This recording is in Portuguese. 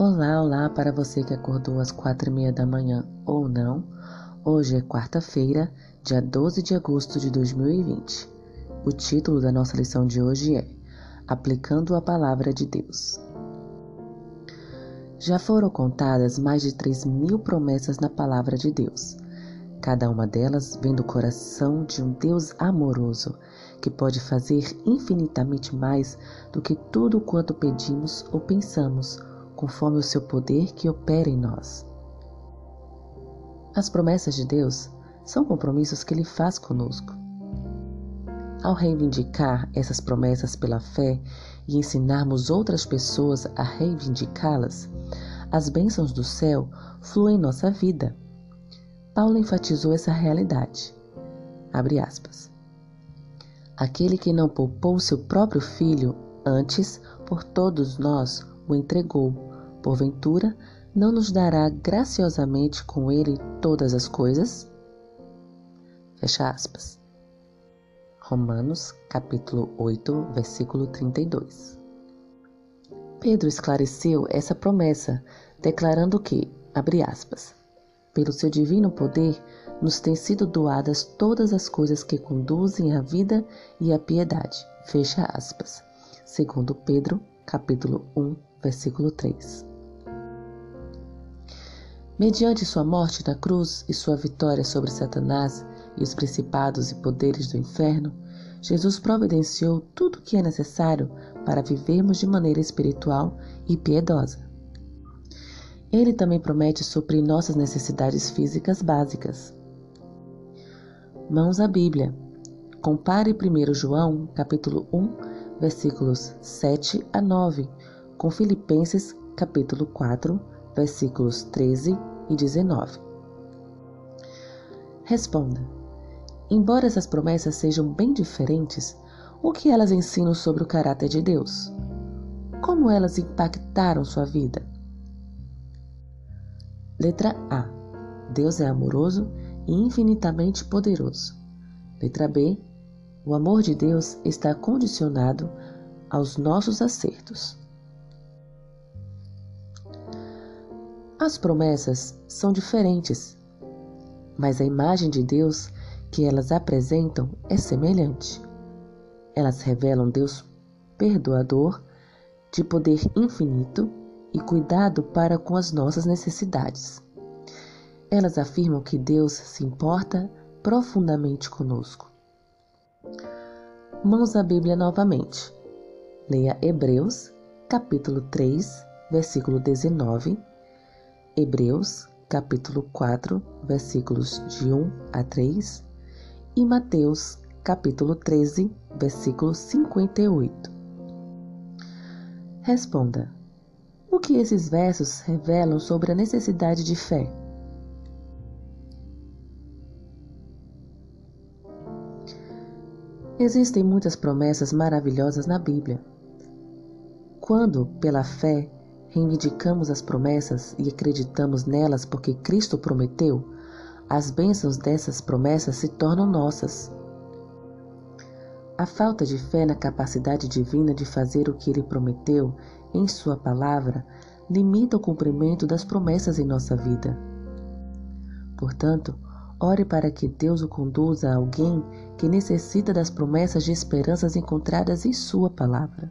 Olá, olá para você que acordou às quatro e meia da manhã ou não. Hoje é quarta-feira, dia 12 de agosto de 2020. O título da nossa lição de hoje é Aplicando a Palavra de Deus. Já foram contadas mais de 3 mil promessas na Palavra de Deus. Cada uma delas vem do coração de um Deus amoroso, que pode fazer infinitamente mais do que tudo quanto pedimos ou pensamos conforme o seu poder que opera em nós. As promessas de Deus são compromissos que Ele faz conosco. Ao reivindicar essas promessas pela fé e ensinarmos outras pessoas a reivindicá-las, as bênçãos do céu fluem em nossa vida. Paulo enfatizou essa realidade. Abre aspas. Aquele que não poupou seu próprio filho, antes, por todos nós, o entregou porventura, não nos dará graciosamente com ele todas as coisas? Fecha aspas. Romanos, capítulo 8, versículo 32. Pedro esclareceu essa promessa, declarando que, abre aspas, pelo seu divino poder, nos têm sido doadas todas as coisas que conduzem à vida e à piedade. Fecha aspas. Segundo Pedro, capítulo 1, versículo 3. Mediante sua morte na cruz e sua vitória sobre Satanás e os principados e poderes do inferno, Jesus providenciou tudo o que é necessário para vivermos de maneira espiritual e piedosa. Ele também promete suprir nossas necessidades físicas básicas. Mãos à Bíblia. Compare 1 João, capítulo 1, versículos 7 a 9, com Filipenses, capítulo 4, versículos 13 e 19. Responda: Embora essas promessas sejam bem diferentes, o que elas ensinam sobre o caráter de Deus? Como elas impactaram sua vida? Letra A: Deus é amoroso e infinitamente poderoso. Letra B: O amor de Deus está condicionado aos nossos acertos. As promessas são diferentes, mas a imagem de Deus que elas apresentam é semelhante. Elas revelam Deus perdoador, de poder infinito e cuidado para com as nossas necessidades. Elas afirmam que Deus se importa profundamente conosco. Mãos à Bíblia novamente. Leia Hebreus, capítulo 3, versículo 19 Hebreus, capítulo 4, versículos de 1 a 3 e Mateus, capítulo 13, versículo 58. Responda: O que esses versos revelam sobre a necessidade de fé? Existem muitas promessas maravilhosas na Bíblia. Quando, pela fé, reivindicamos as promessas e acreditamos nelas porque Cristo prometeu, as bênçãos dessas promessas se tornam nossas. A falta de fé na capacidade divina de fazer o que Ele prometeu em Sua palavra limita o cumprimento das promessas em nossa vida. Portanto, ore para que Deus o conduza a alguém que necessita das promessas de esperanças encontradas em Sua palavra.